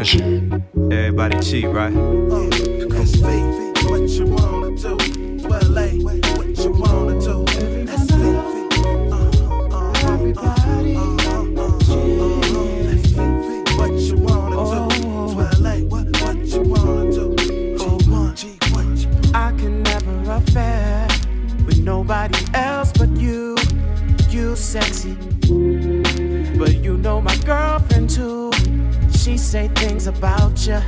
Everybody cheat, right? Uh, what you wanna do? Well, what you wanna do? Say things about you.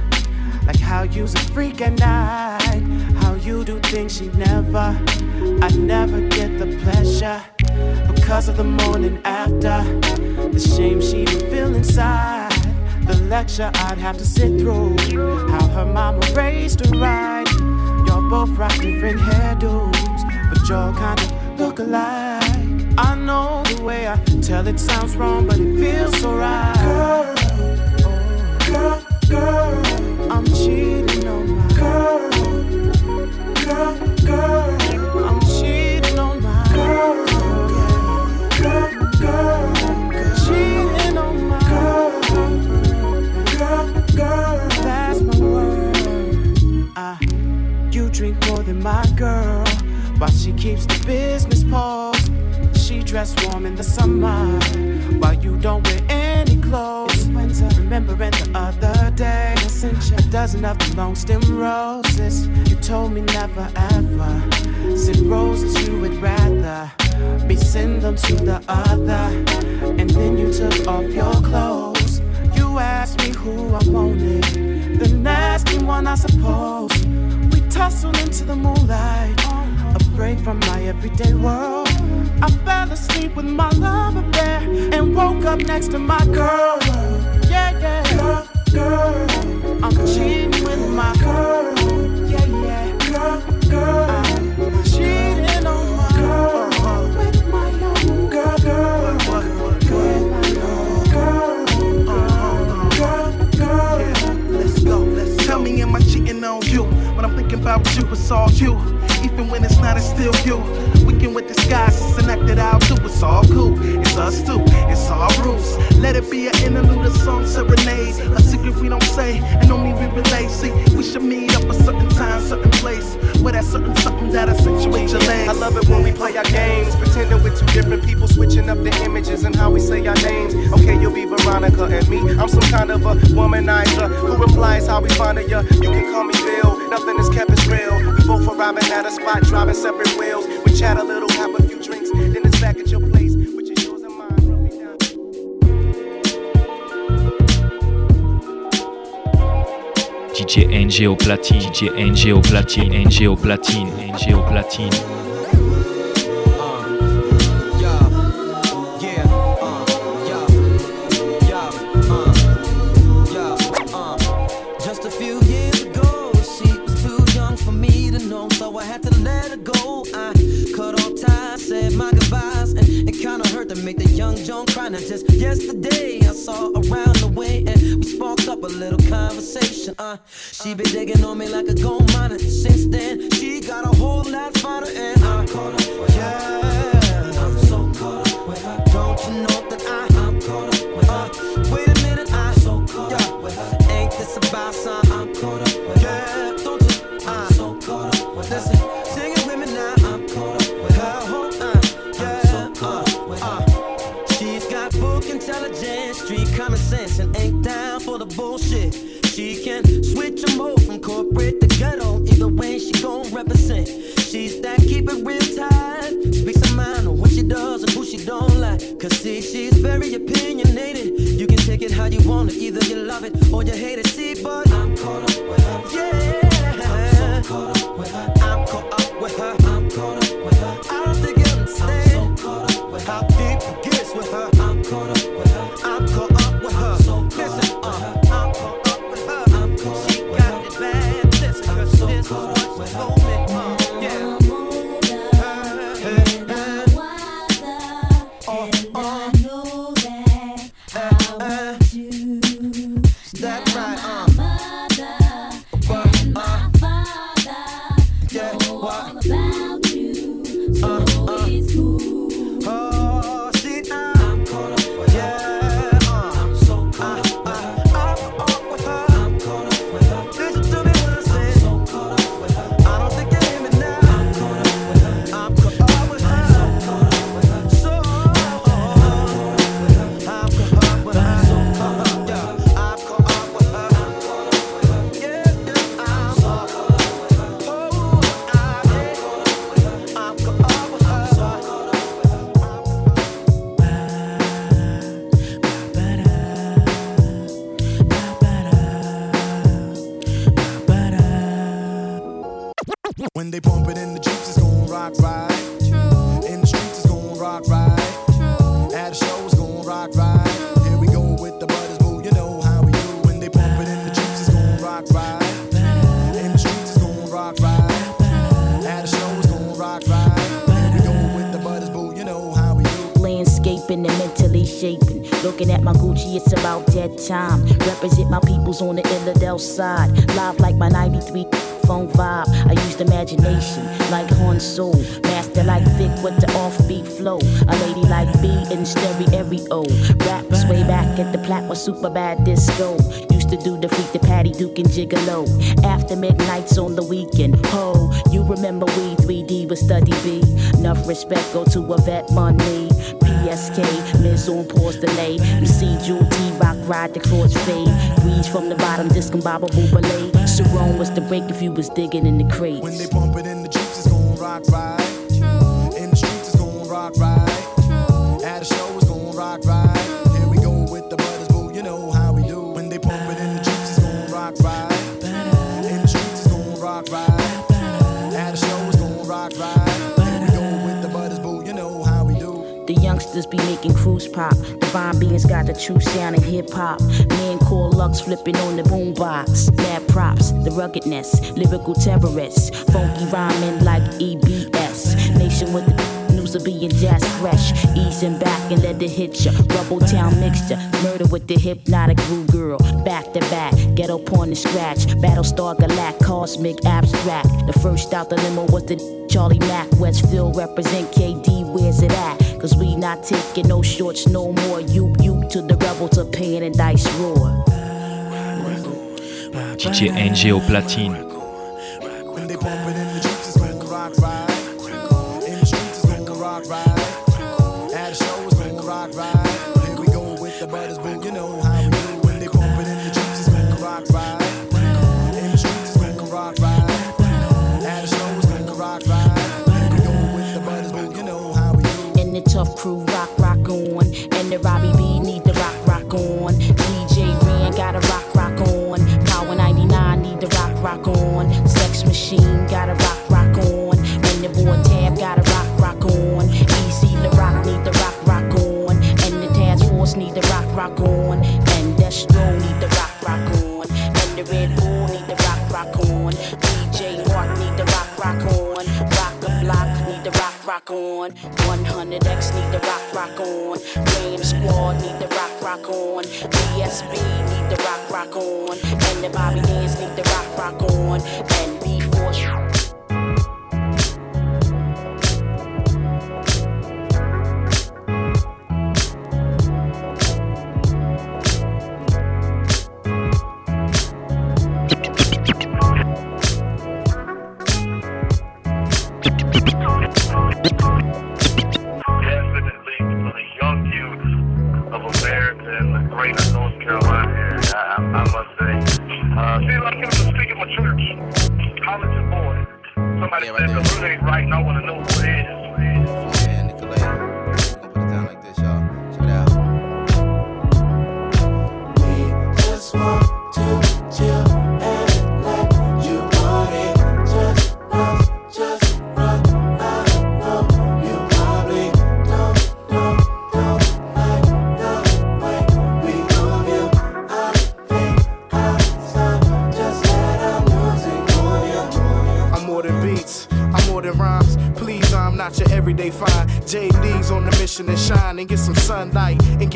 Like how you's a freak at night. How you do things she never. I never get the pleasure. Because of the morning after. The shame she would feel inside. The lecture I'd have to sit through. How her mama raised her right. Y'all both rock different hairdos but y'all kinda look alike. I know the way I tell it sounds wrong, but it feels so right. Girl, girl, I'm cheating on my girl, girl, girl, I'm cheating on my girl, girl, girl, cheating on my girl, girl, girl. That's my word. I, you drink more than my girl. While she keeps the business paused, she dress warm in the summer. While you don't wear any clothes. Remembering the other dozen of the long stem roses. You told me never ever send roses. You would rather me send them to the other. And then you took off your clothes. You asked me who I wanted, the nasty one, I suppose. We tussled into the moonlight a break from my everyday world. I fell asleep with my love affair and woke up next to my girl. Yeah, yeah. Girl, girl. I'm cheating with my girl. Yeah, yeah. Girl, girl. I'm cheating on my girl. With my young girl, girl. With my young girl. Girl, girl. Let's go. Let's Tell me, am I cheating on you? When I'm thinking about you, it's all you. Even when it's not, it's still you. An act that I'll do. It's all cool, it's us too, it's all rules. Let it be an interlude, a song serenade. A secret we don't say, and only we relate. See, we should meet up a certain time, certain place. Where that certain something that accentuate your legs. I love it when we play our games, pretending we're two different people, switching up the images and how we say our names. Okay, you'll be Veronica and me. I'm some kind of a womanizer who replies how we find you. You can call me Bill, nothing is kept as real. We both arriving at a spot, driving separate wheels. We chat a little, have a DJ NG au platine, DJ NG au platine, NG au platine, NG au platine. just yesterday I saw around the way and we sparked up a little conversation. Uh, she been digging on me like a gold miner. Since then, she got a whole lot finer and they pump Looking at my Gucci, it's about dead time. Represent my peoples on the Illadel side. Live like my 93 phone vibe. I used imagination like Horn Soul. Master like Vic with the offbeat flow. A lady like B in stereo. Raps way back at the plat was super bad disco. Used to do the freak the Patty Duke and Gigolo. After midnights on the weekend. Ho, you remember we 3D with Schoolly D. Enough respect go to a vet money. PSK, Miz on pause delay. MC Jewel T Rock ride the cross fade. Breeze from the bottom, discombobable belay. Sharon was the break if you was digging in the crates. When they pump it in the Jeeps, it's gon' rock right. True. In the streets, it's gon' rock right. True. At the show, it's gon' rock right. Here Be making cruise pop. Divine beings got the true sound in hip hop. Men call Lux flipping on the boombox. Mad props, the ruggedness, lyrical terrorists. Funky rhyming like EBS. Nation with the news of being jazz fresh. Easing back and let it hit ya. Rubble town mixture. Murder with the hypnotic groove girl. Back to back, ghetto porn and scratch. Battlestar Galact, cosmic abstract. The first out the limo was the Charlie Mack. Westfield represent KD, where's it at? Cause we not taking no shorts no more. You, you to the rebel to pain and dice roar. DJ NG au platine. Tough crew rock, rock on. And the Robbie B need the rock, rock on. DJ Ren got a rock, rock on. Power 99 need the rock, rock on. Sex Machine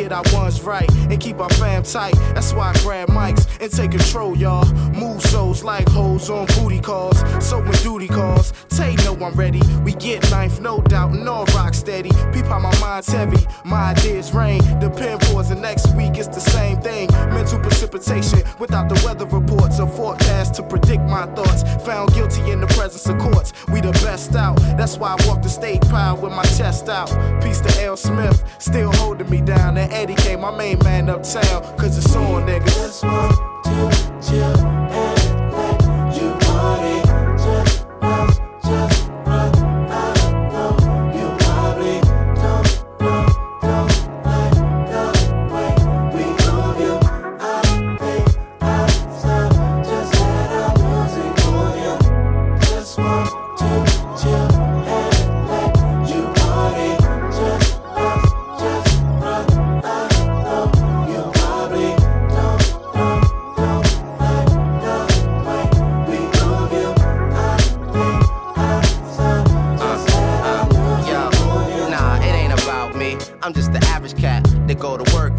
get our ones right and keep our fam tight. That's why I grab mics and take control, y'all. Move souls like hoes on booty calls. So when duty calls, Tay know I'm ready. We get ninth, no doubt, and all rock steady. Peep how my mind's heavy, my ideas rain. The pen pours, and next week it's the same thing. Mental precipitation without the weather reports or forecast to predict my thoughts. Found guilty in the presence of courts. We the best out. That's why I walk the state proud with my chest out. Peace to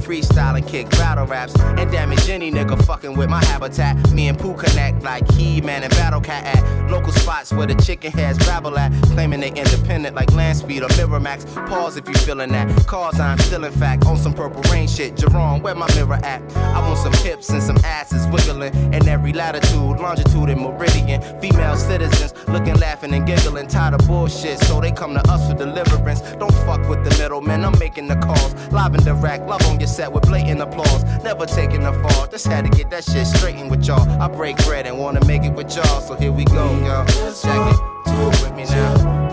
freestyle and kick battle raps. And damage any nigga fucking with my habitat. Me and Pooh connect like He Man and Battle Cat at local spots where the chicken heads babble at. Claiming they independent like Lionsgate or Miramax. Pause if you feeling that. Cause I'm still in fact on some purple rain shit. Jerome, where my mirror at? I want some hips and some asses wiggling in every latitude, longitude, and meridian. Female citizens looking, laughing, and giggling. Tired of bullshit, so they come to us for deliverance. Don't fuck with the middleman, I'm making the calls. Live and direct, love on your with blatant applause. Never taking a fall, just had to get that shit straightened with y'all. I break bread and wanna make it with y'all, so here we go, y'all. Check it, do it with me now.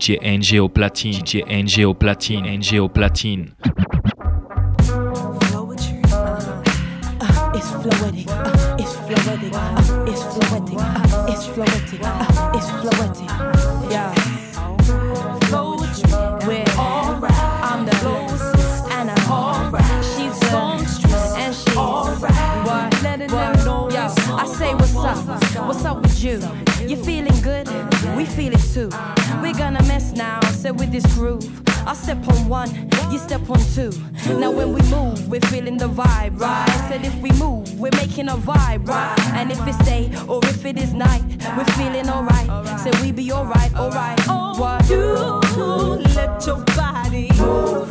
DJ NG au platine, DJ NG au platine, NG au platine. It's. Yeah. We're. I'm the closest, and. She's the songstress. What? I say what's up? What's up with you? You feeling good? We feel it too. We're gonna now, so with this groove. I step on one, you step on two. Now when we move, we're feeling the vibe, right? Said if we move, we're making a vibe, right? And if it's day or if it is night, we're feeling alright. So we be alright, alright. What? You let your body move,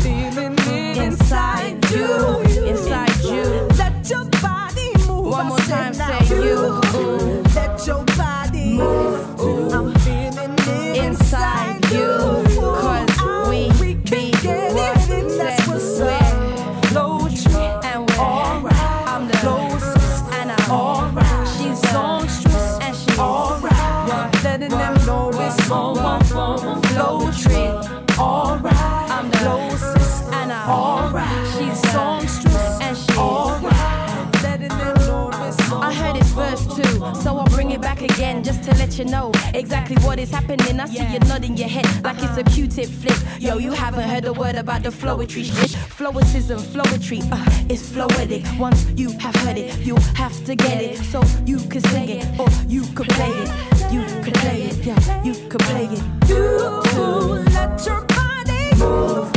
feeling it inside you, inside you. Let your body move. One more time, say you. Let your body move. To let you know exactly what is happening. I see you nodding your head like it's a Q-tip flip. Yo, you haven't heard a word about the Floetry shit. Floacism, Floetry, uh, it's fluidic. Once you have heard it, you have to get it, so you can sing it or you could play it. You could play it, yeah, you could play it. You let your body move,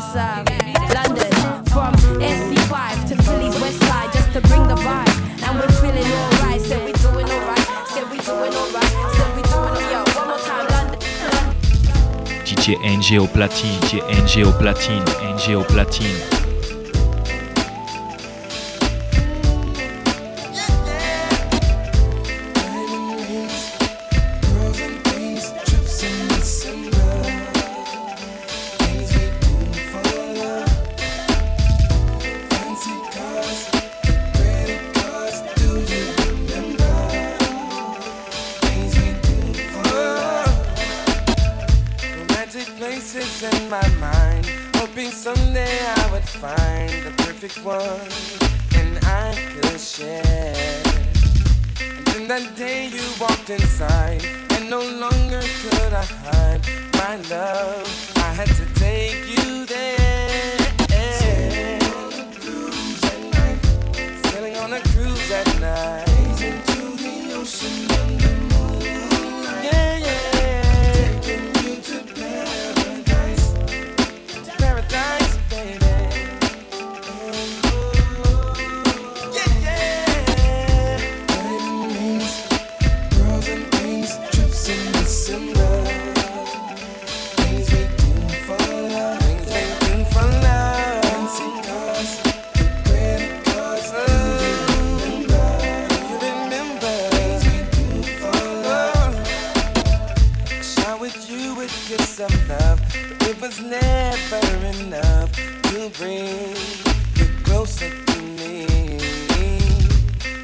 That's. London, from SC5 to Philly's West Side, just to bring the vibe. And we're feeling alright. Said we doing alright. Said we doing alright. Said we doing alright. Yo, one more time, London. DJ NG au platine, DJ NG au platine, NG au platine. with you would get some love, but it was never enough to bring you closer to me.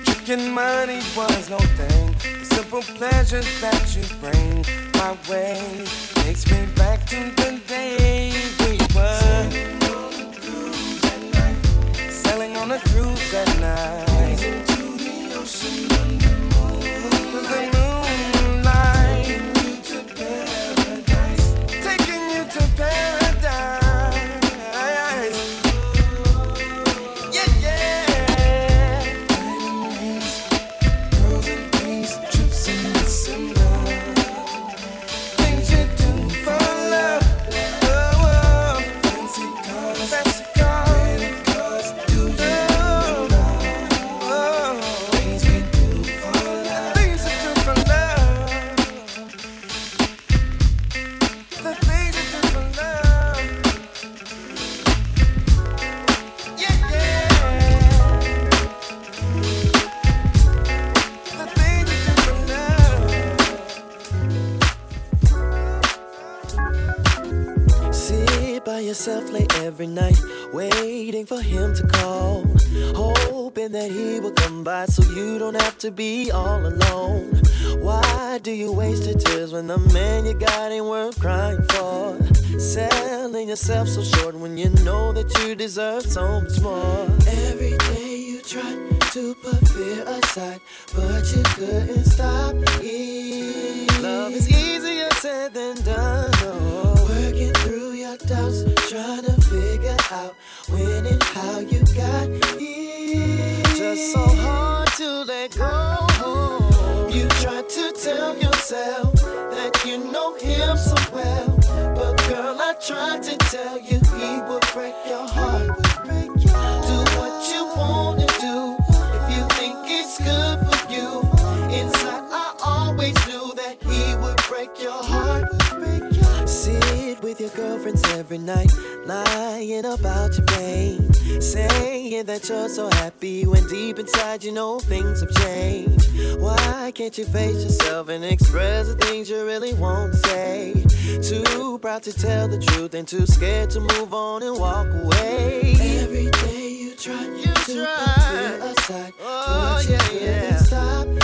Drinking money was no thing. The simple pleasure that you bring my way takes me back to the day we were selling on a cruise at night. To be all alone. Why do you waste your tears when the man you got ain't worth crying for? Selling yourself so short when you know that you deserve so much more. Every day you try to put fear aside, but you couldn't stop it. Love is easier said than done. Oh. Working through your doubts, trying to figure out when and how you got here. Just so hard to let go. You try to tell yourself that you know him so well, but girl, I tried to tell you he would break your heart. Your girlfriends every night, lying about your pain, saying that you're so happy when deep inside you know things have changed. Why can't you face yourself and express the things you really want to say? Too proud to tell the truth and too scared to move on and walk away. Every day you try you to try. put aside, oh, but you yeah, yeah. not stop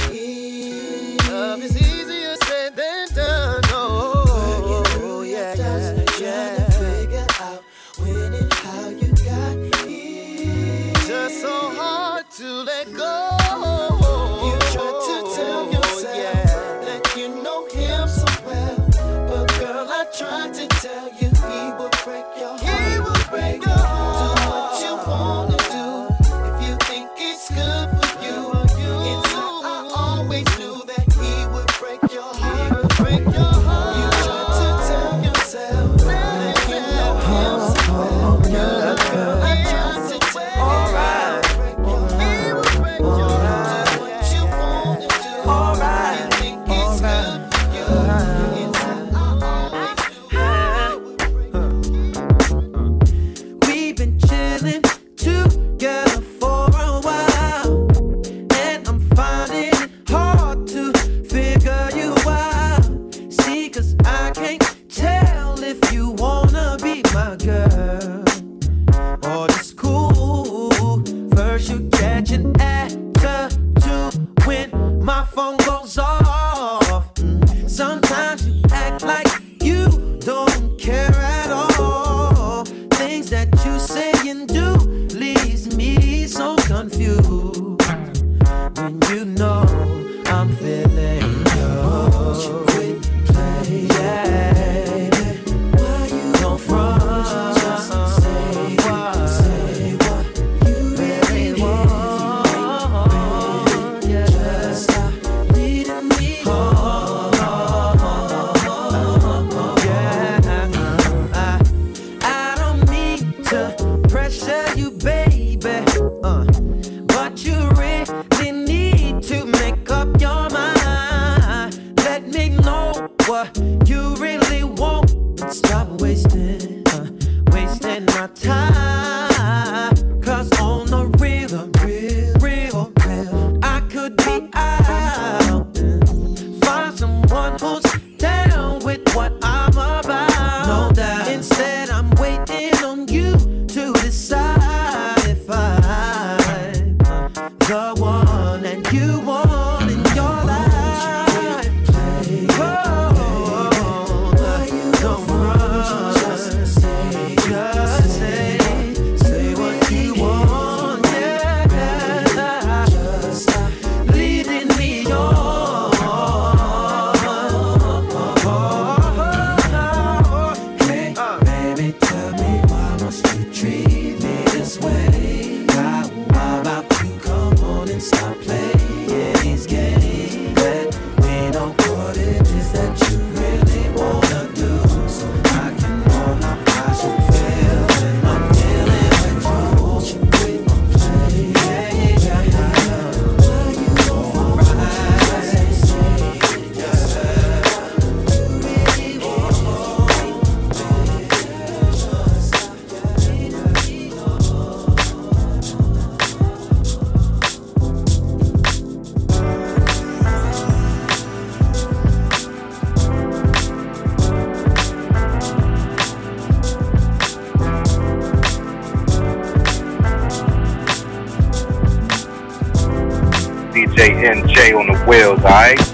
Bye.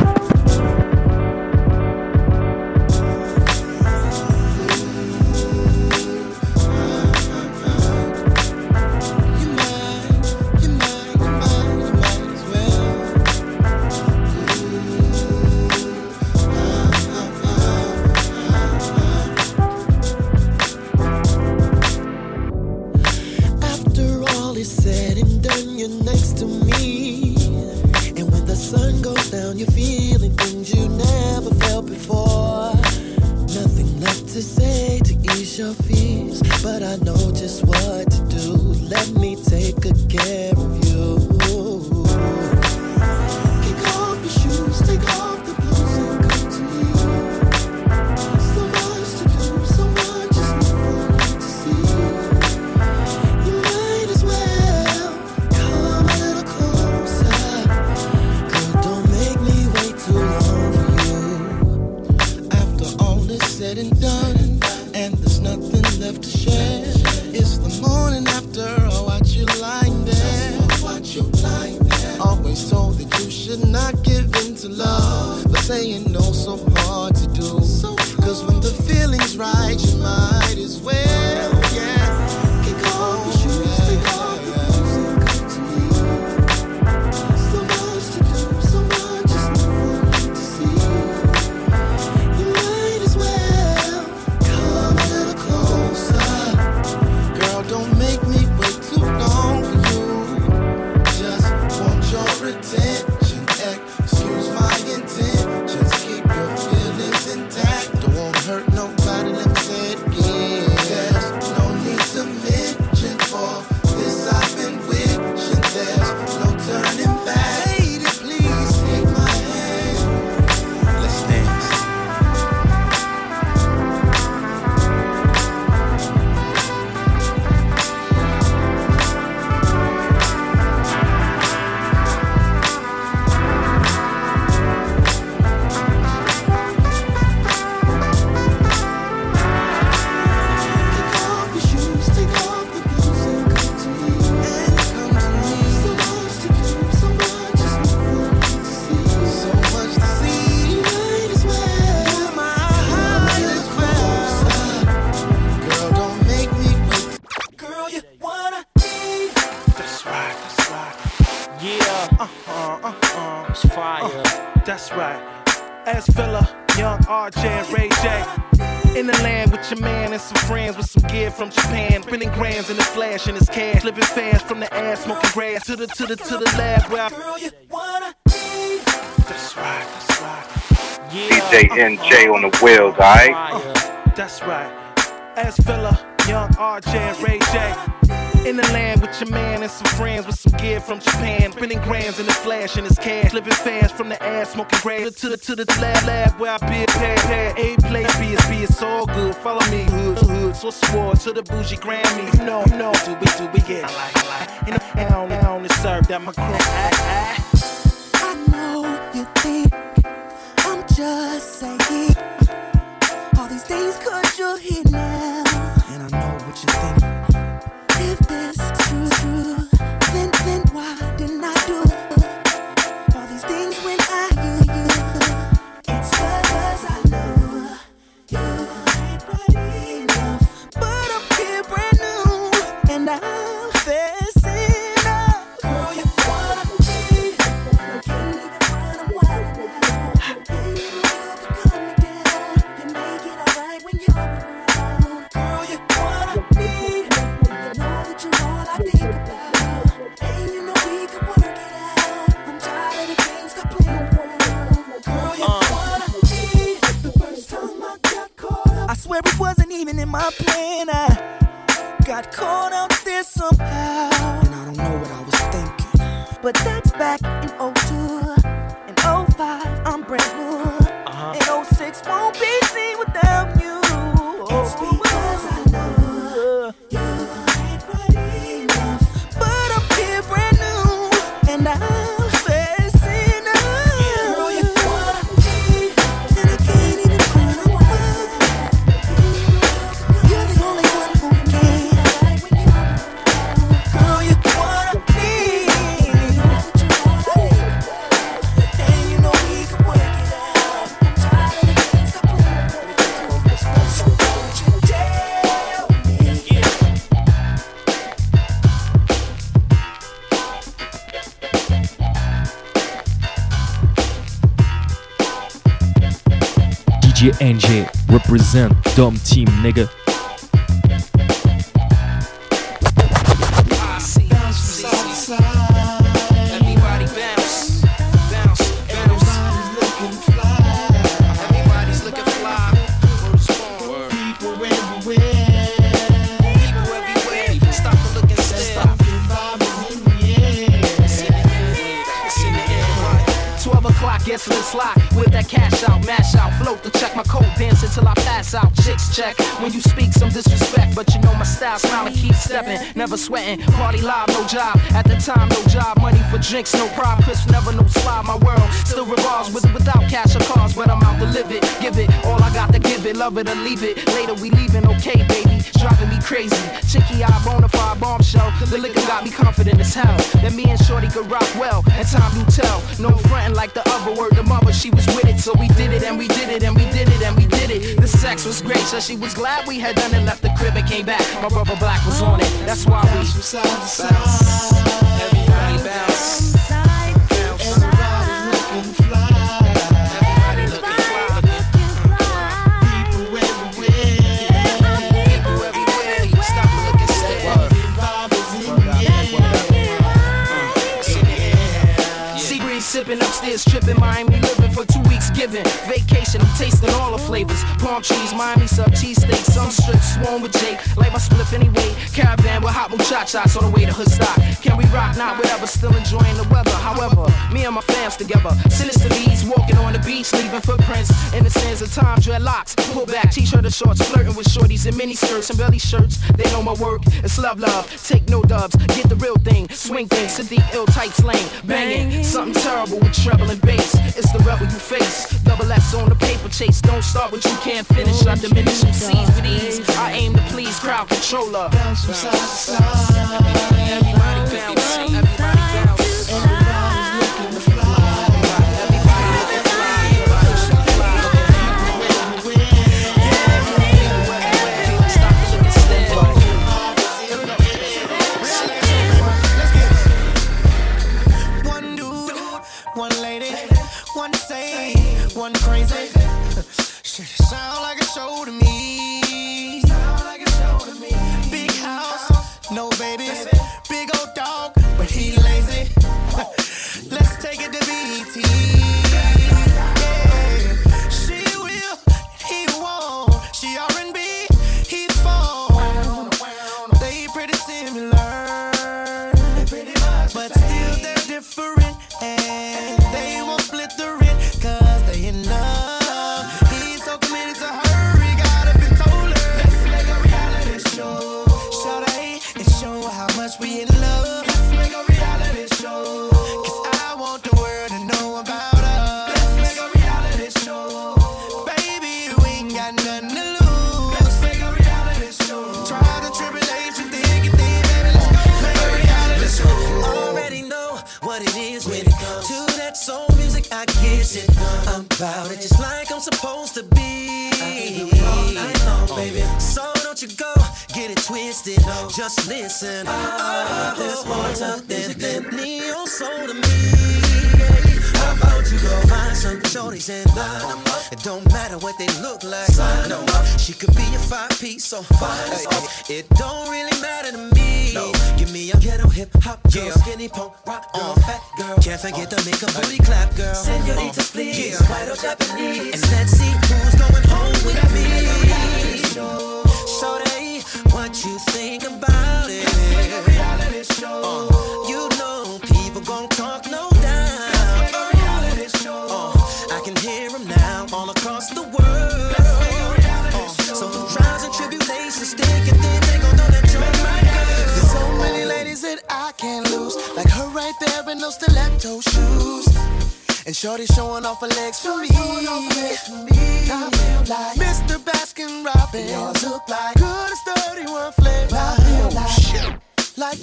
to the to the lab where I girl, you wanna. That's right, that's right. Yeah. Uh, DJ NJ uh, on the wheels, alright? Uh, that's right. As fella, young RJ and Ray J. In the land with your man and some friends with some gear from Japan. Spending grams in the flash and his cash. Living fast from the ass, smoking grass. To the to the lab, lab where I be a pad, pad. A place, B is B, it's all good. Follow me, hood, hood. So swore to the bougie Grammy. You know, you know, do we, do we get? I like, like and I only, only my I know you think I'm just saying. But that's back in 02. Represent Dom Team, nigga. When you speak some disrespect, but you know my style, smile and keep stepping, never sweating. Party live, no job. At the time, no job, money for drinks, no. Chris never no slide. My world still revolves with without cash or cars, but I'm out to live it. Give it all I got to give it, love it or leave it. Later we leaving, okay, baby. Driving me crazy. Chicky eye, bona fide bombshell. The liquor got me confident as hell. That me and Shorty could rock well, and time do tell. No frontin' like the other word, the mother, she was with it. So we did it, and we did it, and we did it, and we did it. The sex was great, so she was glad we had done it. Left the crib and came back. My brother Black was on it. That's why we from side to. Sipping upstairs, tripping Miami, living for two weeks, giving vacation. I'm tasting all the flavors. Palm trees, Miami sub, cheesesteak, some strips, swarm with Jake. Like my spliff anyway. Caravan with hot muchachas on the way to hood stock. Can we rock? Not whatever, still enjoying the weather. However, me and my fams together, sinister bees, walking on the beach, leaving footprints in the sands of time. Dreadlocks, pull back, t-shirt and shorts, flirting with shorties in mini skirts and belly shirts. They know my work. It's love, love. Take no dubs, get the real thing. Swing thing, the ill tight slang, banging. Something terrible with treble and bass. It's the rebel you face. Double S on the paper chase. Don't start what you can't finish. I diminish some C's with ease. I aim to please crowd controller. Bounce from side to side. Everybody bounce. Everybody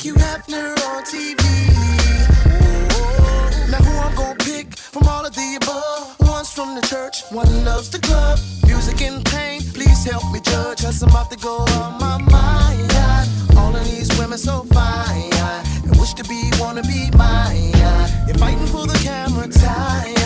Hugh Hefner on TV. Now who I'm gonna pick from all of the above? One's from the church, one loves the club. Musiq and pain, please help me judge. Cause I'm about to go on my mind. All of these women so fine. I wish to be, wanna be mine. They're fighting for the camera time.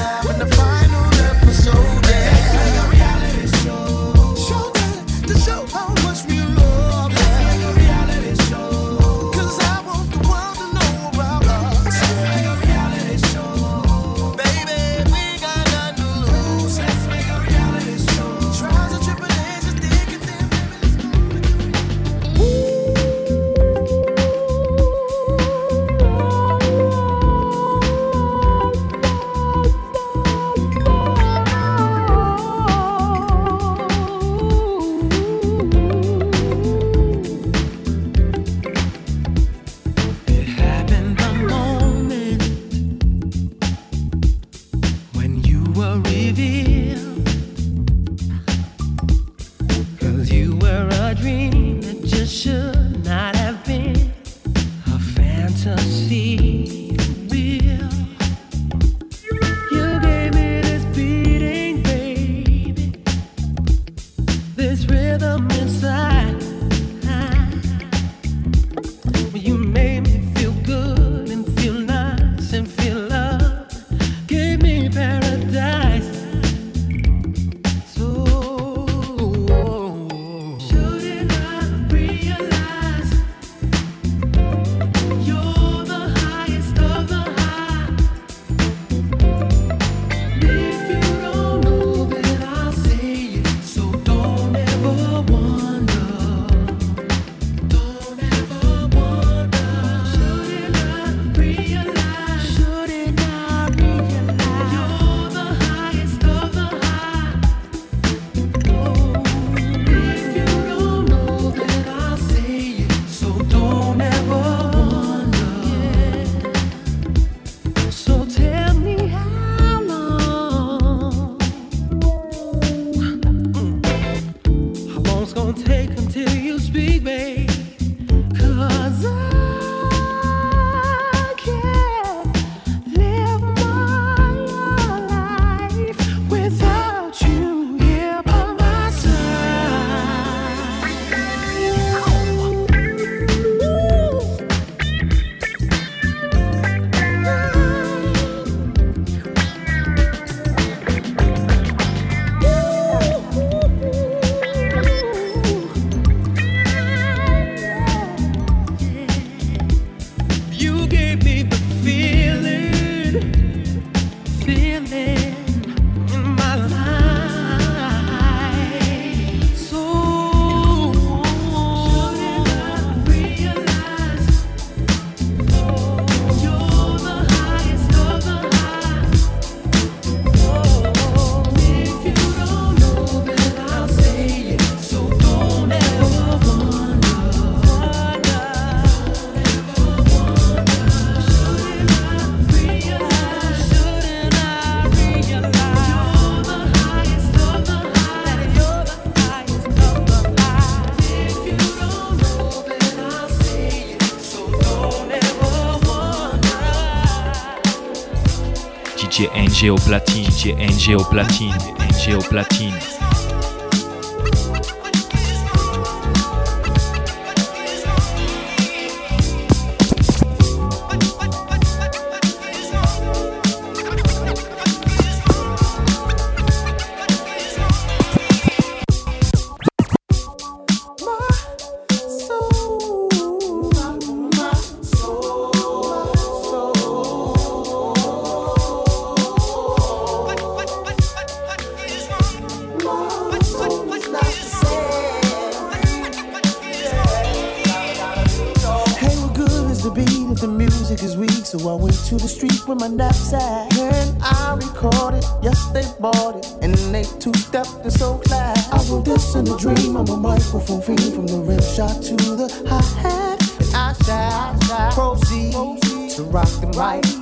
NGO Platine, NGO Platine, NGO Platine.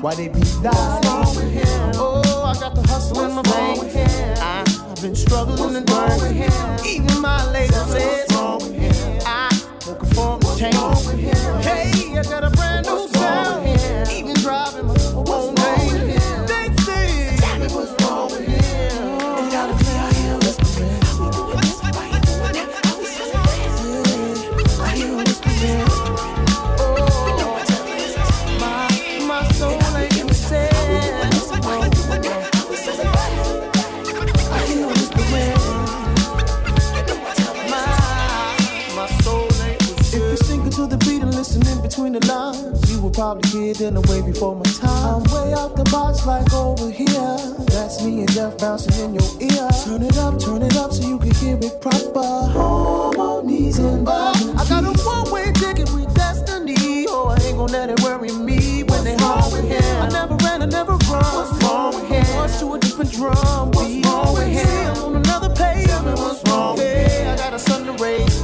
While they be down. To the beat and listen in between the lines, you will probably it in a way before my time. I'm way out the box like over here. That's me and Jeff bouncing in your ear. Turn it up, turn it up so you can hear it proper. Harmonies and I got a one-way ticket with destiny. Oh, I ain't gonna let it worry me when they hard with him. I never ran, I never run. What's wrong with him? March to a different drum. What's wrong with him? I'm on another page. Tell me what's wrong with him? I got a son to raise.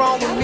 Wrong with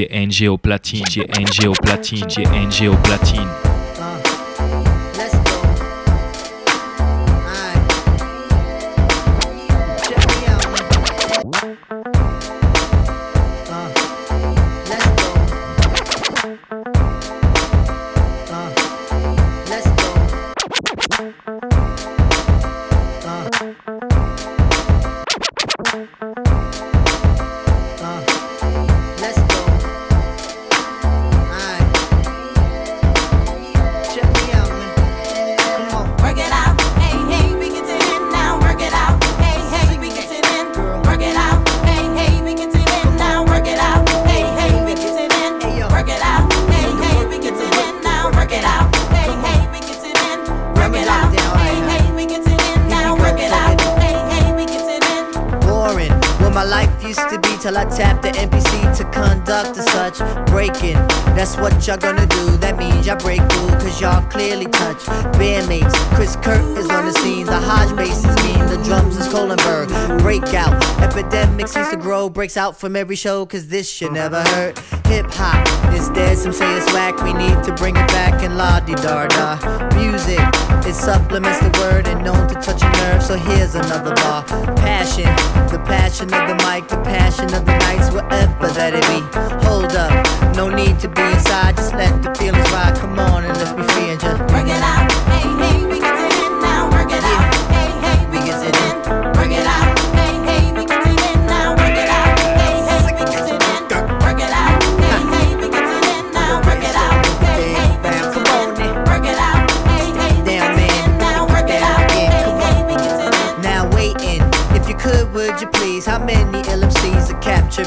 DJ NG au platine, DJ NG au platine, DJ NG au platine. Conduct. Breaking, that's what y'all gonna do. That means y'all break through, cause y'all clearly touch. Bandmates, Chris Kurt is on the scene. The Hodge bass is mean, the drums is Kohlenberg. Breakout, epidemic seems to grow. Breaks out from every show, cause this shit never hurt. Hip hop is dead, some say it's whack. We need to bring it back and la di da da. Music, it supplements the word and known to touch a nerve. So here's another bar. Passion, the passion of the mic, the passion of the nights, whatever that it be. Hold up, no need to be inside, just let the feelings ride. Come on and let's be free and just Work it out,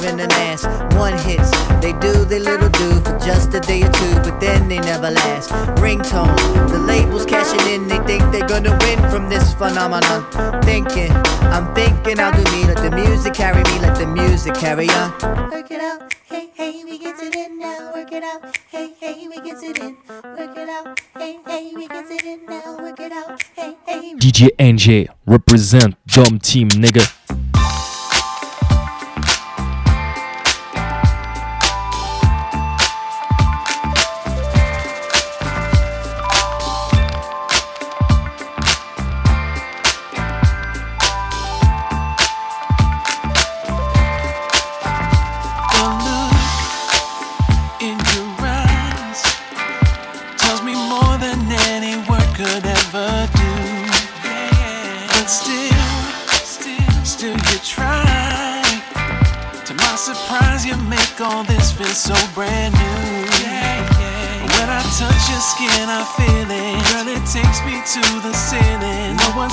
capturing an ass? One hits, they do their little do for just a day or two, but then they never last. Ringtone, the labels cashing in, they think they're gonna win from this phenomenon. Thinking, I'm thinking I'll do me, let the music carry me, let the music carry on. Work it out, hey, hey, we get it in now. Work it out, hey, hey, we get it in. Work it out, hey, hey, we get it in now. Work it out, hey, hey. DJ NJ represent Dumb Team, nigga.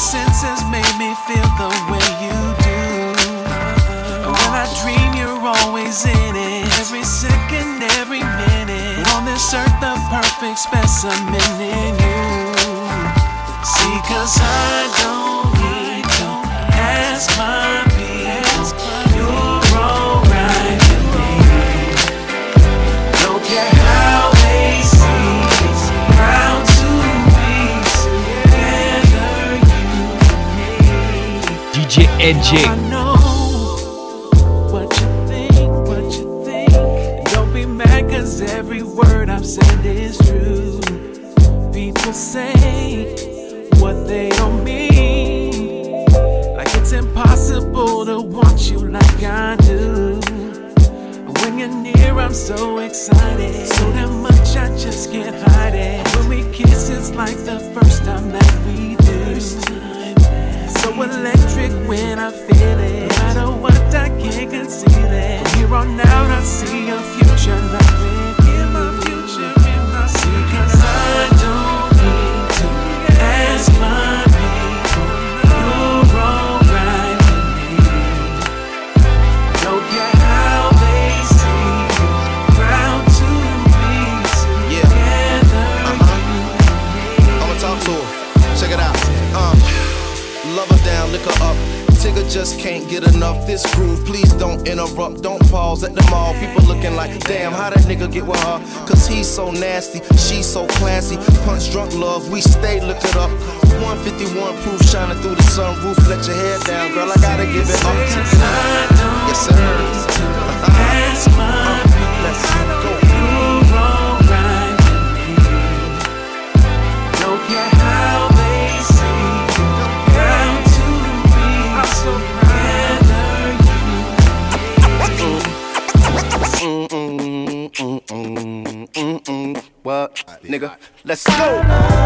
Ceiling. No one sense has made me feel the way you do. When I dream, you're always in it. Every second, every minute. On this earth, the perfect specimen in you. See, cause I cause every word I've said is true. People say what they don't mean. Like it's impossible to want you like I do. When you're near, I'm so excited. So damn much, I just can't hide it. When we kiss, it's like the first time that we electric when I feel it. No matter what, I can't conceal it. Here on out, I see a future interrupt. Don't pause at the mall. People looking like, damn, how that nigga get with her? Cause he's so nasty, she's so classy. Punch drunk love, we stay look it up. 151 proof shining through the sunroof. Let your hair down, girl. I gotta give it up. Yes, sir. My nigga? Let's go.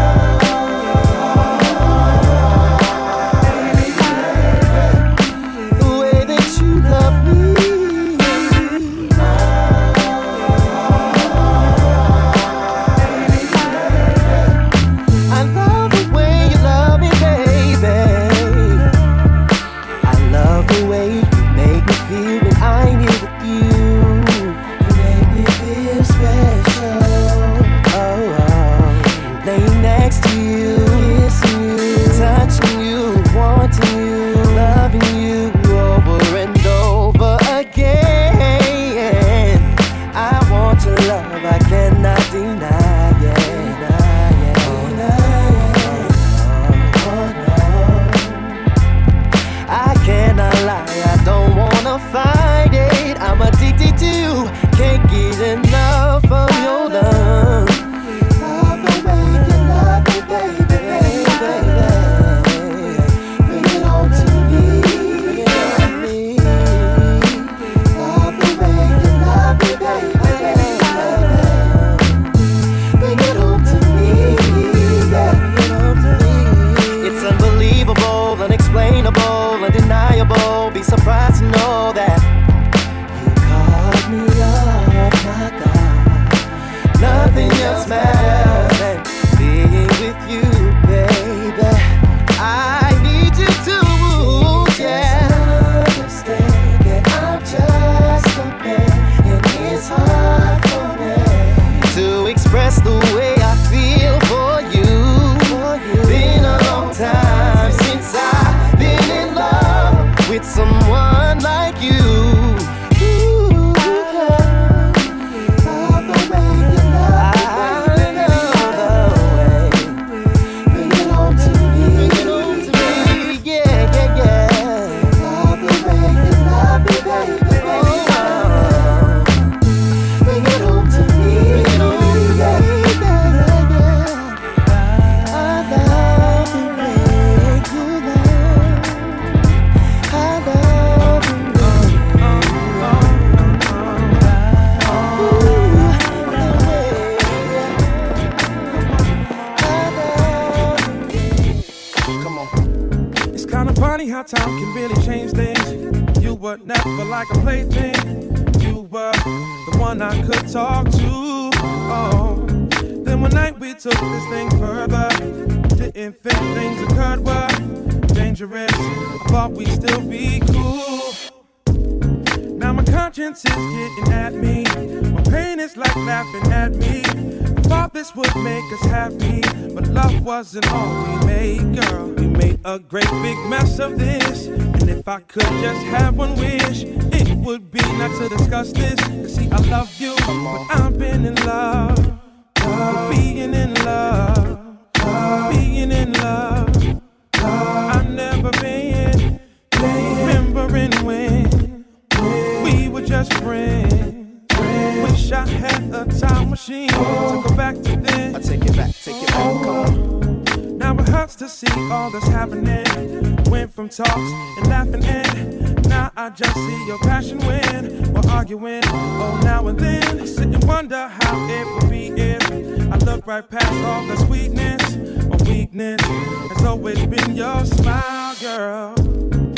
To see all that's happening. Went from talks and laughing and now I just see your passion win. We're arguing, oh now and then. Sit and wonder how it would be if I look right past all the sweetness. My weakness has always been your smile, girl.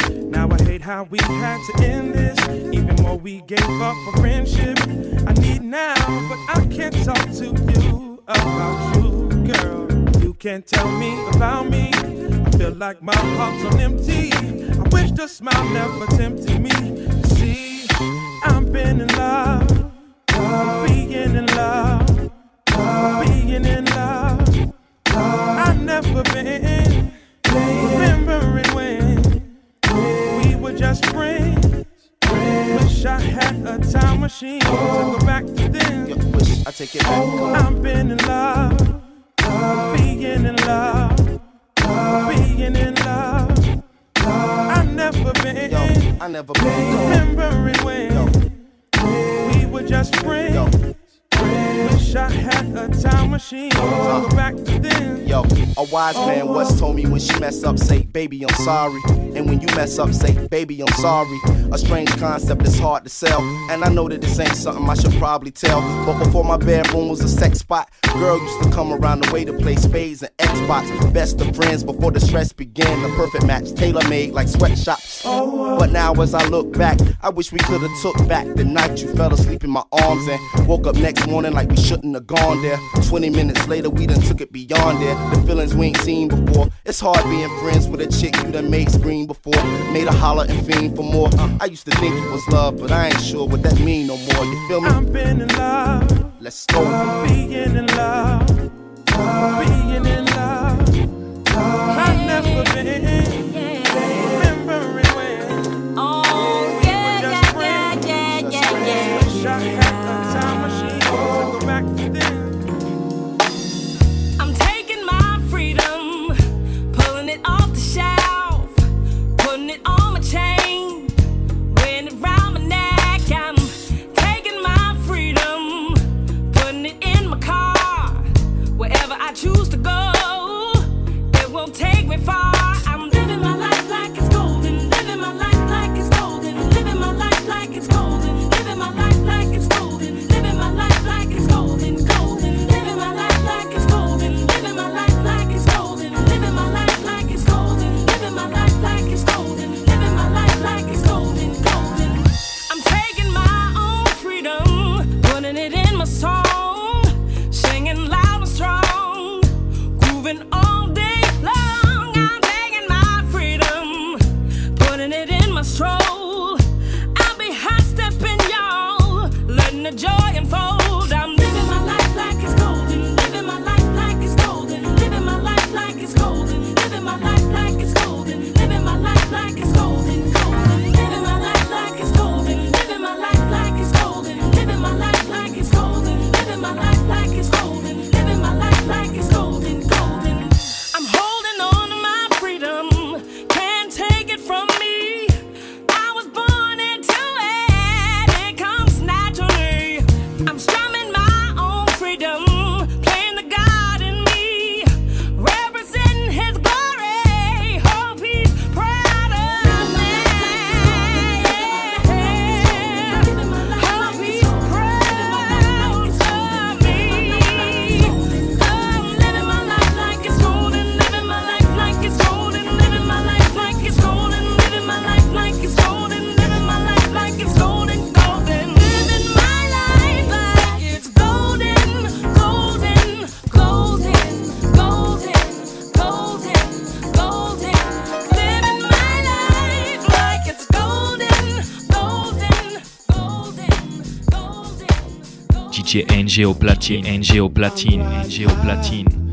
Now I hate how we had to end this. Even more we gave up for friendship. I need now, but I can't talk to you about you, girl. Can't tell me about me. I feel like my heart's on empty. I wish the smile never tempted me. See, I've been in love, being in love, being in love. I've never been remembering when we were just friends. Wish I had a time machine to go back to then. Wish I take it back. I've been in love being in love, being in love. I've never been, I never been. remembering when we were just friends. Wish I had a time machine to go back to then. Yo, a wise man once told me when she mess up, say, baby, I'm sorry. And when you mess up, say, baby, I'm sorry. A strange concept that's hard to sell. And I know that this ain't something I should probably tell. But before my bedroom was a sex spot, girl used to come around the way to play spades and Xbox. Best of friends before the stress began. The perfect match, tailor made like sweatshops. But now as I look back, I wish we could have took back the night you fell asleep in my arms and woke up next morning like we shouldn't have gone there. 20 minutes later, we done took it beyond there. The feelings we ain't seen before. It's hard being friends with a chick you done made scream before. Made a holler and fiend for more. I used to think it was love, but I ain't sure what that mean no more. You feel me? I've been in love, Let's go. being in love, being in love. I've never been NGO Platine, NGO Platine, NGO Platine.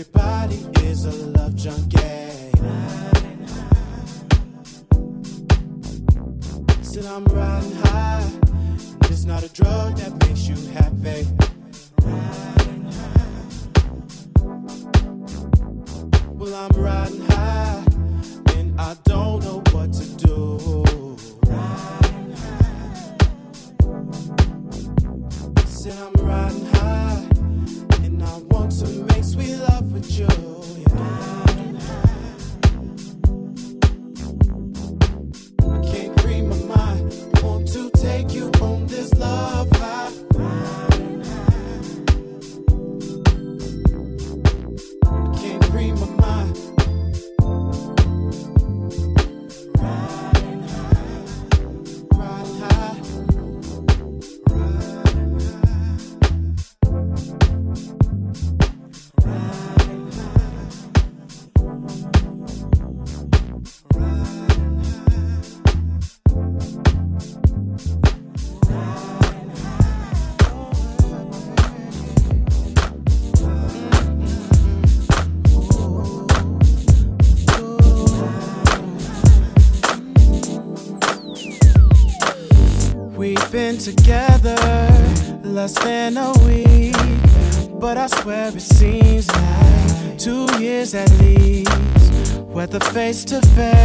Everybody is a love junkie. Riding. Said I'm riding high. It's not a drug that makes you happy. Well, I'm riding high, and I don't know what to do. together less than a week, but I swear it seems like two years at least. Whether face to face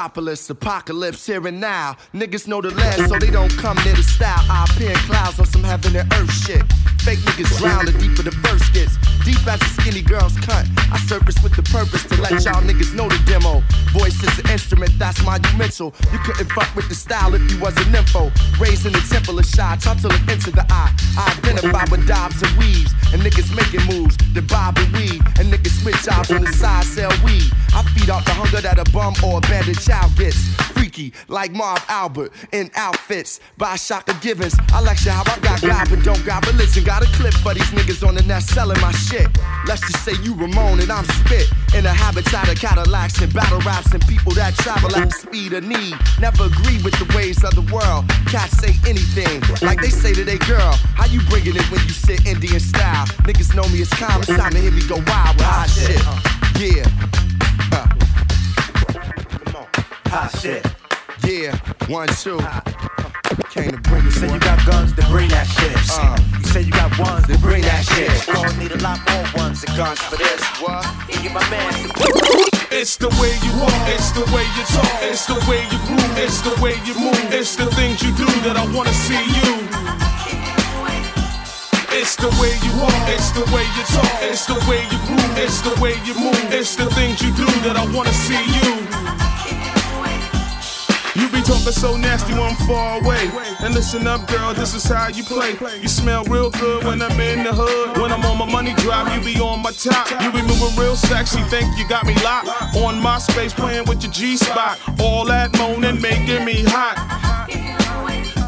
metropolis, apocalypse here and now. Niggas know the last, so they don't come near the style. I appear in clouds on some heaven and earth shit. Fake niggas drown the deeper the verse gets. Deep as a skinny girl's cut. I surface with the purpose to let y'all niggas know the demo. Voice is an instrument, that's monumental. You couldn't fuck with the style if you was a info. Raised in the temple of shy, to look into the eye. I identify with dobs and weaves. And niggas making moves, the bob and weave. And niggas switch out on the side, sell weed. I feed off the hunger that a bum or a abandoned child gets. Freaky, like Marv Albert, in outfits by Shaka Givens. I lecture how I got God, but don't got religion. Got a clip for these niggas on the net selling my shit. Let's just say you Ramon and I'm spit. In a habitat of Cadillacs and battle and people that travel at the speed of need. Never agree with the ways of the world. Cats say anything, like they say to their girl. How you bringing it when you sit Indian style? Niggas know me as calm, it's time to hear me go wild with hot shit. Yeah. Huh. Hot shit. Yeah, one, two. Came to bring it. Say you got guns to bring that shit. Uh. You say you got ones to bring that shit. You gonna need a lot more ones and guns for this. What? And get my man It's the way you walk, it's the way you talk, it's the way you groove, it's the way you move, it's the things you do that I wanna see you. It's the way you walk, it's the way you talk, it's the way you groove, it's the way you move, it's the things you do that I wanna see you. You be talking so nasty when I'm far away. And listen up, girl, this is how you play. You smell real good when I'm in the hood. When I'm on my money drive, you be on my top. You be moving real sexy, think you got me locked. On my space, playing with your G spot. All that moaning, making me hot.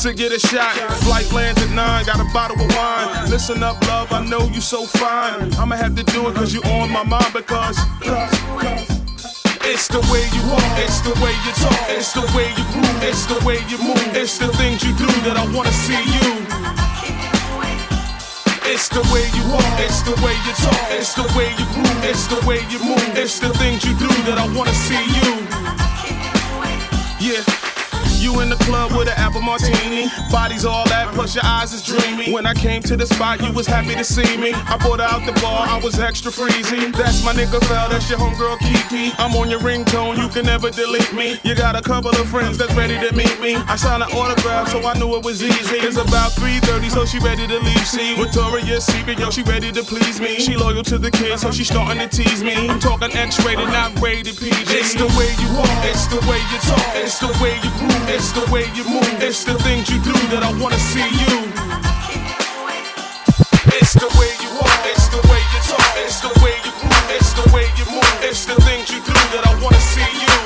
To get a shot, flight lands at nine, got a bottle of wine. Listen up, love, I know you so fine. I'ma have to do it cause you on my mind because. It's the way you walk, it's the way you talk, it's the way you groove, it's the way you move, it's the things you do that I wanna see you. It's the way you walk, it's the way you talk, it's the way you groove, it's the way you move, it's the things you do that I wanna see you. Yeah. You in the club with an apple martini. Body's all that, plus your eyes is dreamy. When I came to the spot, you was happy to see me. I brought out the bar, I was extra freezy. That's my nigga Fel, that's your homegirl Kiki. I'm on your ringtone, you can never delete me. You got a couple of friends that's ready to meet me. I signed an autograph, so I knew it was easy. It's about 3:30, so she ready to leave. See, Victoria's Secret, yo, she ready to please me. She loyal to the kids, so she starting to tease me. I'm talking X-rated, not rated PG. It's the way you walk, it's the way you talk, it's the way you groove, it's the way you move, it's the things you do that I wanna see you. It's the way you walk, it's the way you talk, it's the way you groove, it's the way you move, it's the things you do that I wanna see you.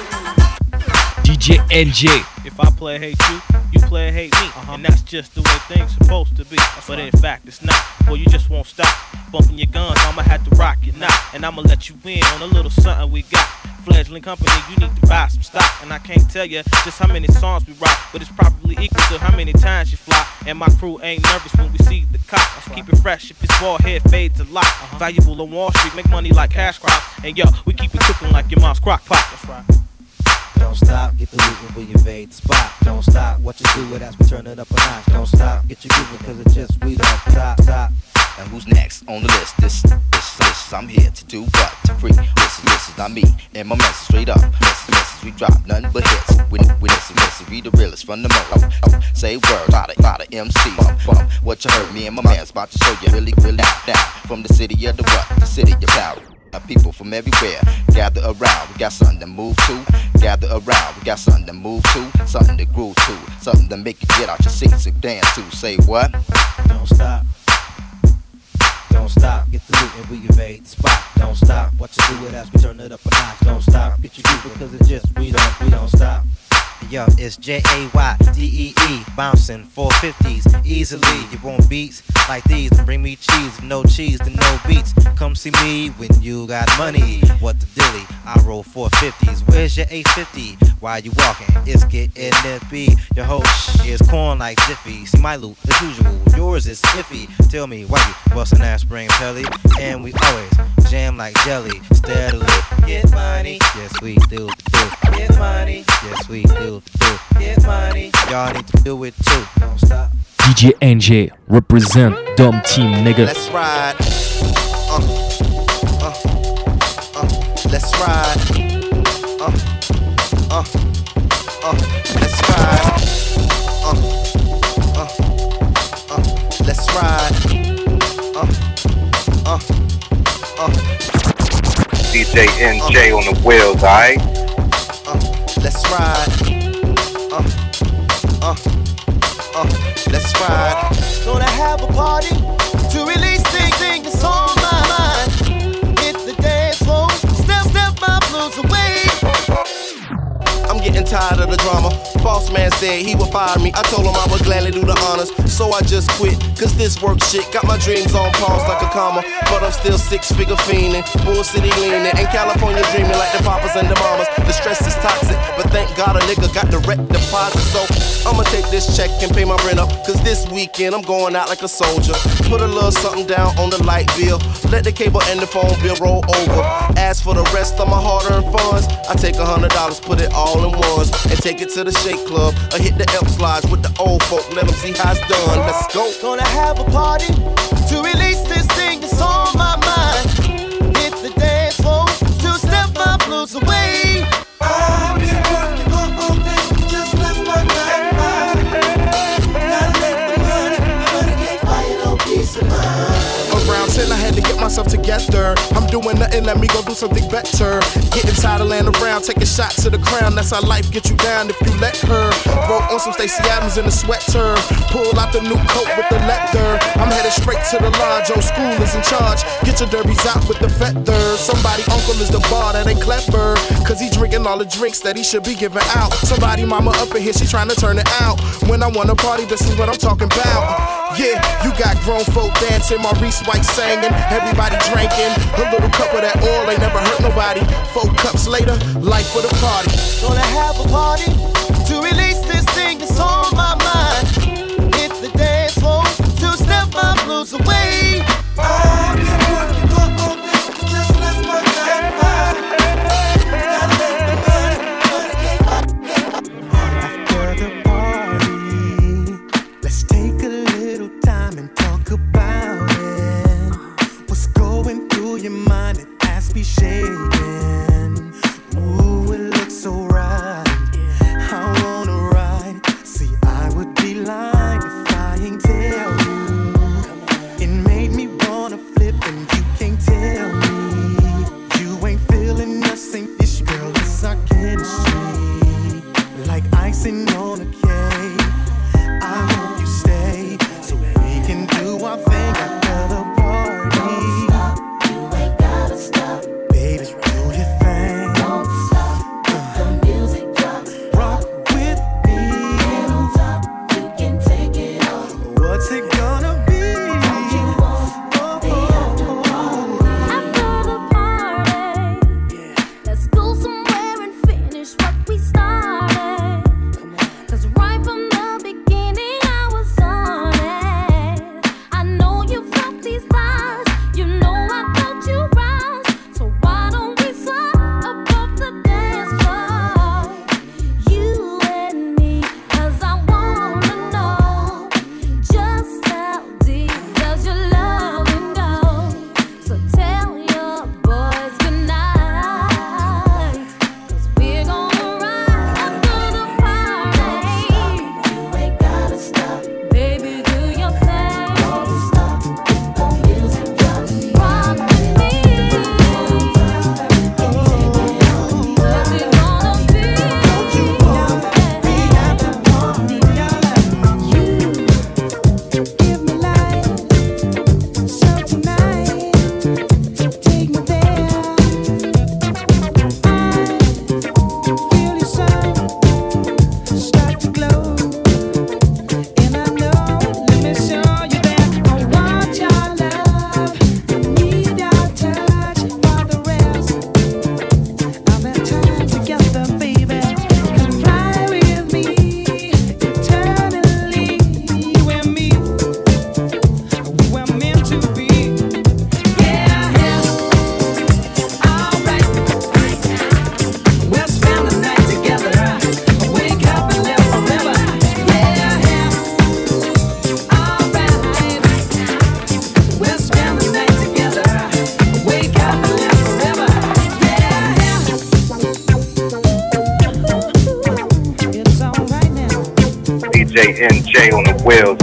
DJ NJ. If I play hate you, you play hate me. Uh-huh. And that's just the way things supposed to be. but in fact, it's not. Well, you just won't stop. Bumping your guns, I'ma have to rock your knot. And I'ma let you in on a little something we got. Fledgling company, you need to buy some stock. And I can't tell you just how many songs we rock, but it's probably equal to how many times you fly. And my crew ain't nervous when we see the cop. Keep it fresh if it's bald head fades a lot. Uh-huh. Valuable on Wall Street, make money like cash crops. And yo, we keep it cooking like your mom's crock pot. That's right. Don't stop, get the loot when we invade the spot. Don't stop, what you do with as we turn it up a notch. Don't stop, get your grooving cause it's just we don't stop, stop. And who's next on the list? This, this, this, I'm here to do what? To free. Listen, listen, I'm me and my message straight up. Listen, listen, we drop nothing but hits. We, we listen, listen, we the realest from the mo. Oh, say word, lot of, lot of MCs. Bump, bump, what you heard, me and my man's about to show you really, really now, now. From the city of the what? The city of power. People from everywhere gather around. We got something to move to. Gather around. We got something to move to. Something to groove to. Something to make you get out your seats and dance to. Say what? Don't stop. Don't stop, get the loot and we invade the spot. Don't stop, what you do with us, we turn it up a notch. Don't stop, get your groove because it's just we don't, we don't stop. Yo, it's J A Y D E E, bouncing 450s easily. You want beats like these? Then bring me cheese. No cheese, then no beats. Come see me when you got money. What the dilly? I roll 450s. Where's your 850? while you walking. It's getting nippy. Your sh- is corn like Jiffy. See my loot as usual. Yours is iffy. Tell me why you bustin' that spring pelly, and we always jam like jelly. Steadily get money. Yes we do do. Get money. Yes we do do. Get money. Y'all need to do it too. Don't stop. DJ NJ represent Dom Team, nigga. Let's ride. Uh, uh, uh, let's ride. Uh, uh, uh, let's ride. Uh, uh, uh, let's ride. Uh, uh, uh, DJ NJ on the wheels, alright? let's ride. Let's ride. Gonna have a party to release things, things that's on my mind. Hit the dance floor, step, step my blues away. I'm getting tired of the drama. Boss man said he would fire me. I told him I would gladly do the honors. So I just quit. Cause this work shit got my dreams on pause like a comma. But I'm still six figure fiending. Bull City leaning. And California dreaming like the papas and the mamas. The stress is toxic. But thank God a nigga got the rent deposit. So I'ma take this check and pay my rent up. Cause this weekend I'm going out like a soldier. Put a little something down on the light bill. Let the cable and the phone bill roll over. Ask for the rest of my hard earned funds, I take a hundred dollars, put it all in ones, and take it to the shake club. Or hit the Elp slides with the old folk, let them see how it's done. Let's go. Gonna have a party to release this thing that's on my mind. Hit the dance floor to step my blues away. I'm doing nothing, let me go do something better. Getting tired of laying around, taking shots to the crown. That's how life get you down if you let her. Broke on some Stacy Adams in a sweater. Pull out the new coat with the leather. I'm headed straight to the lodge. Old school is in charge. Get your derbies out with the feathers. Somebody uncle is the bar that ain't clever. Cause he drinking all the drinks that he should be giving out. Somebody mama up in here, she trying to turn it out. When I wanna party, this is what I'm talking about. Yeah, you got grown folk dancing, Maurice White singing, everybody drinking. A little cup of that oil ain't never hurt nobody. Four cups later, life for the party. Gonna have a party to release this thing that's on my mind. Hit the dance floor to step my blues away. I've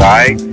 the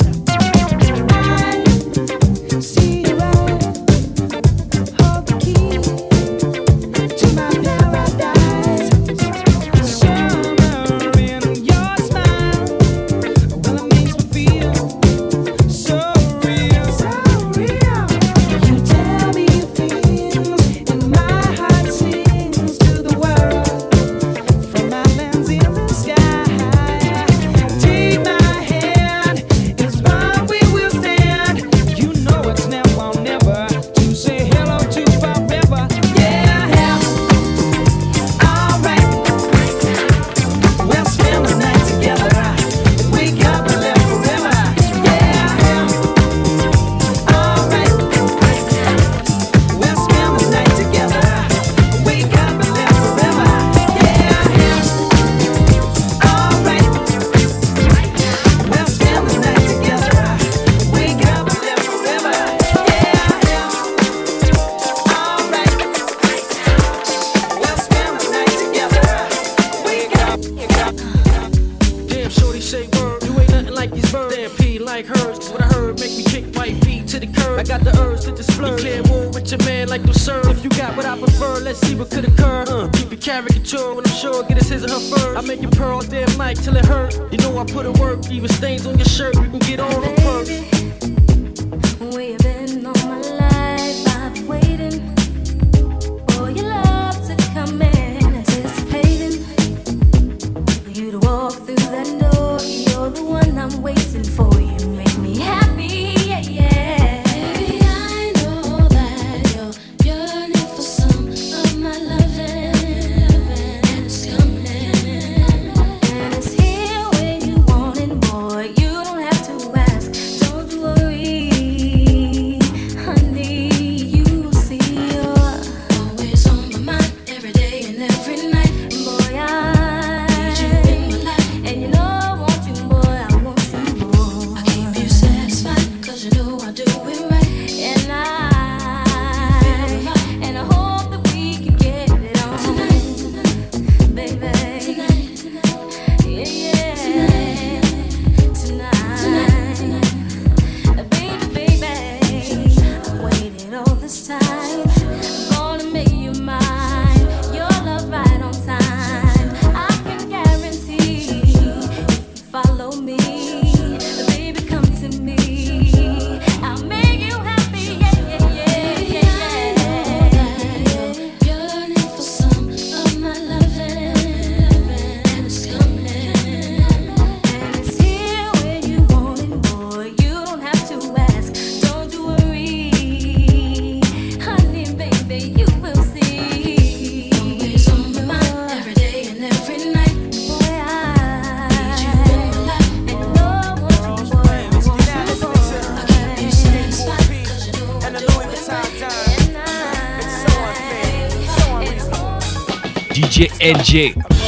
NJ.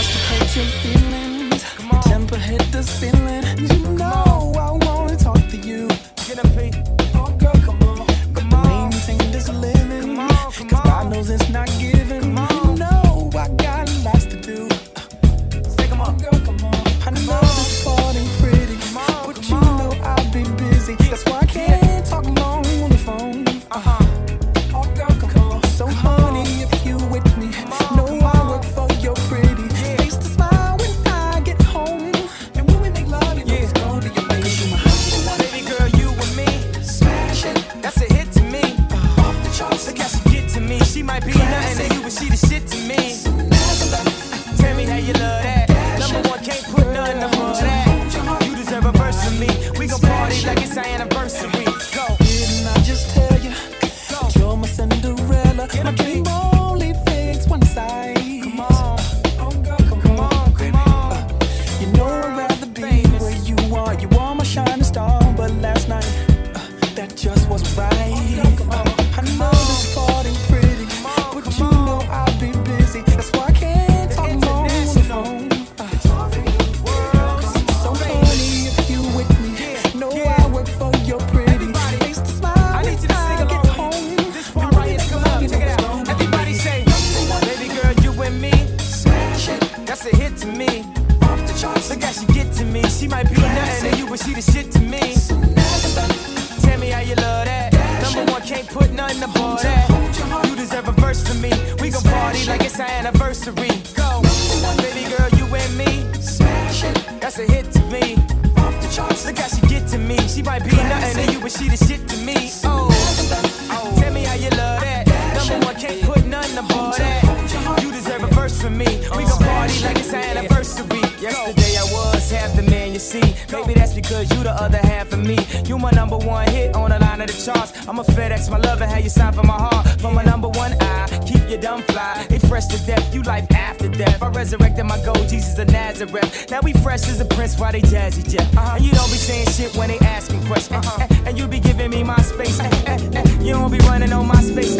why they jazz at you. Uh-huh. And you don't be saying shit when they asking questions. Uh-huh. uh-huh. And, you be giving me my space. And, and, you don't be running on my space.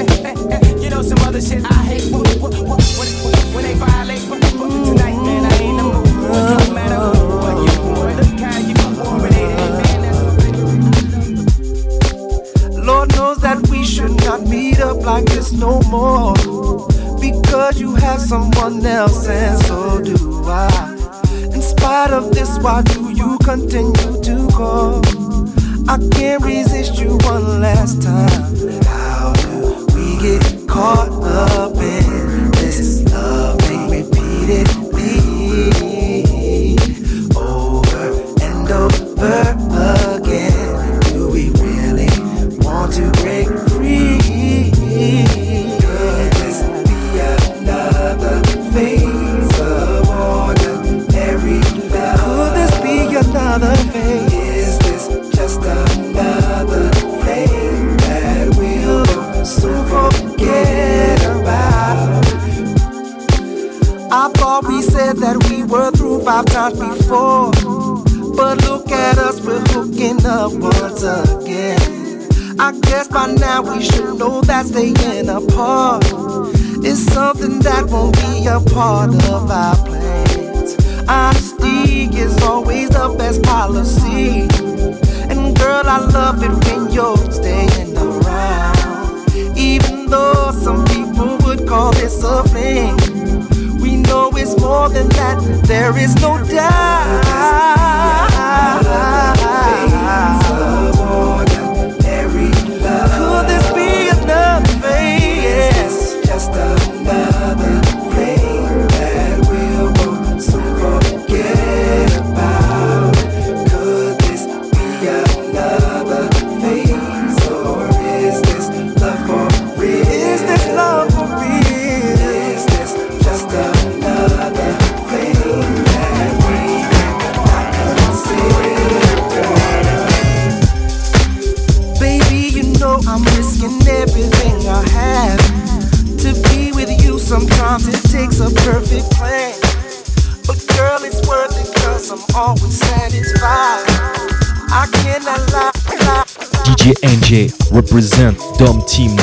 You know some other shit I hate. When, they violate tonight, man, I ain't the move. It don't matter what you want, the kind you want, it man. Lord knows that we should not meet up like this no more. Because you have someone else, and so do I tired of this, why do you continue to call? I can't resist you one last time. How do we get caught?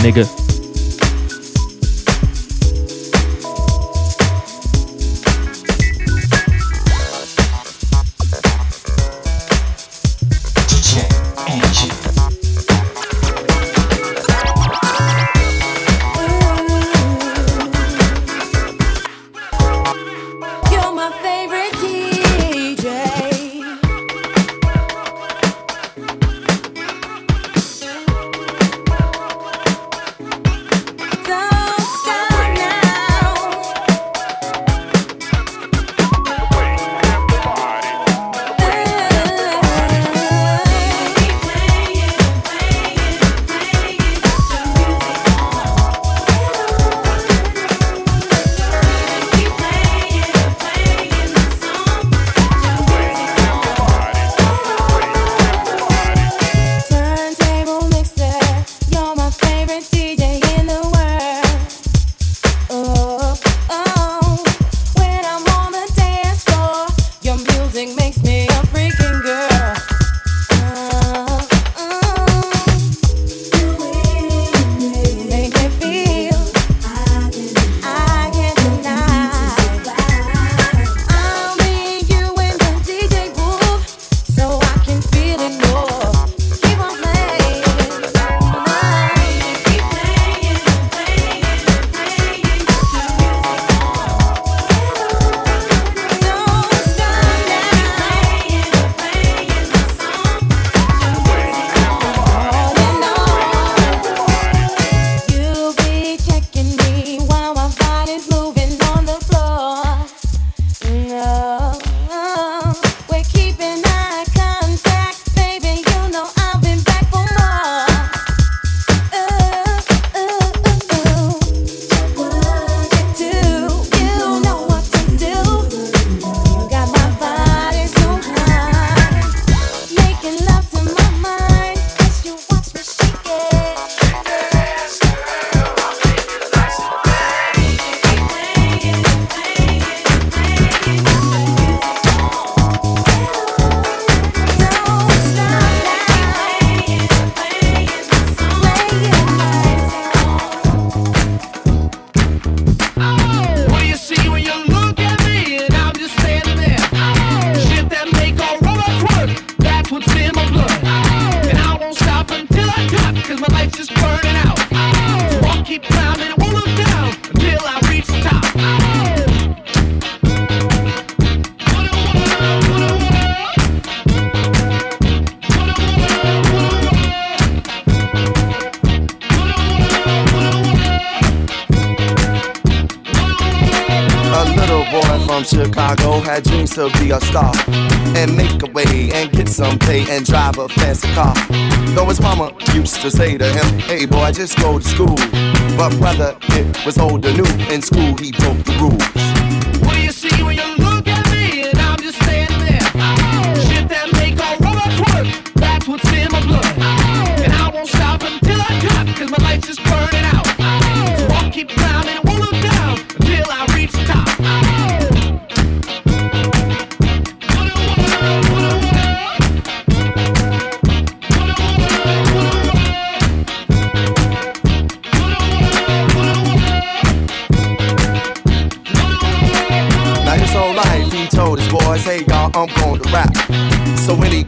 一个 Chicago, had dreams to be a star and make a way and get some pay and drive a fancy car. Though his mama used to say to him, Hey boy, just go to school. But whether it was old or new, in school he broke the rules. What do you see when you look at me and I'm just standing there? Shit that make all robots work, that's what's in my blood. And I won't stop until I cut, cause my life's just burning out. So I'll keep climbing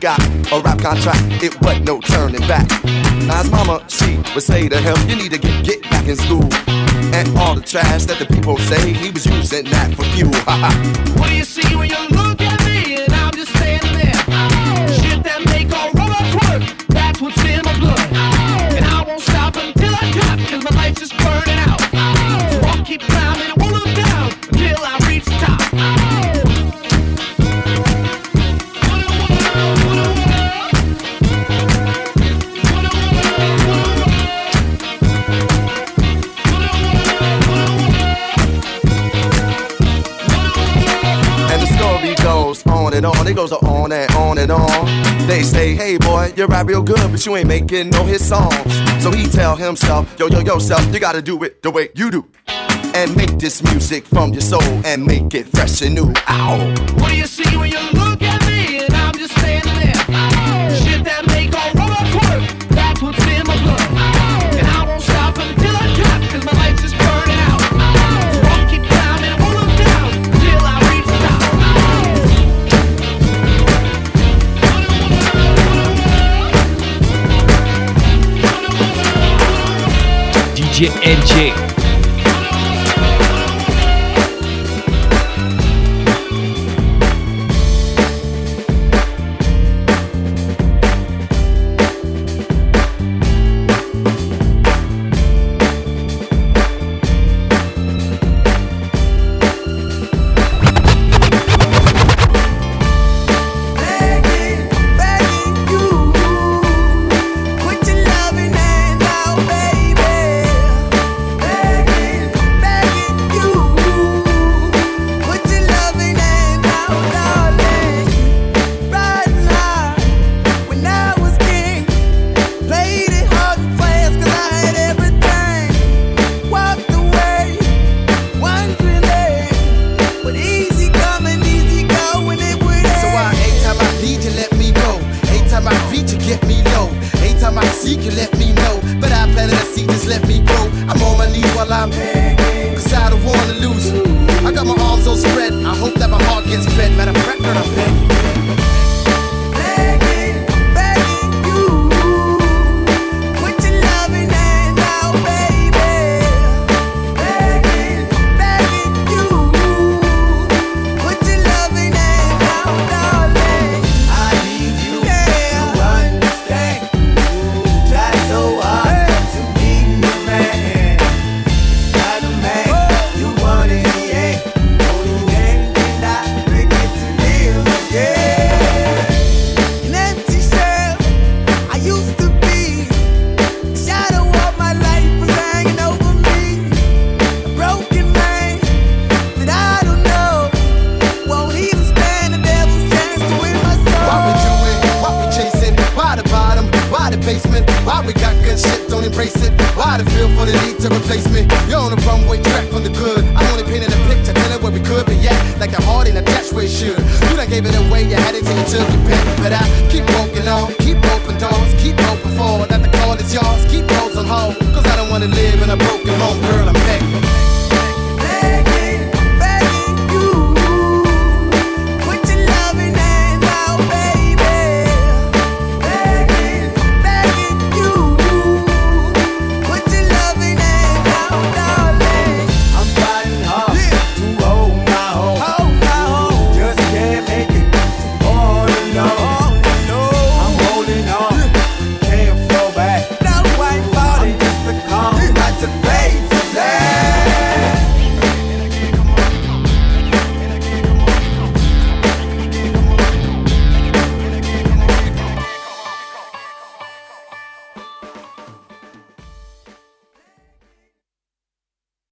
got a rap contract, it wasn't no turning back. His mama, she would say to him, you need to get, get back in school. And all the trash that the people say, he was using that for fuel. What do you see when you look at me and I'm just standing there? Shit that make all robots work, that's what's in my blood. And I won't stop until I cut, cause my life's just burning out. So I'll keep climbing and on. And on and on. They say, hey boy, you rap real good, but you ain't making no hit songs. So he tell himself, yo, yo, yourself, you gotta do it the way you do. And make this music from your soul and make it fresh and new. Ow. What do you see when you look at me and I'm just standing there? Shit that make all DJ NJ.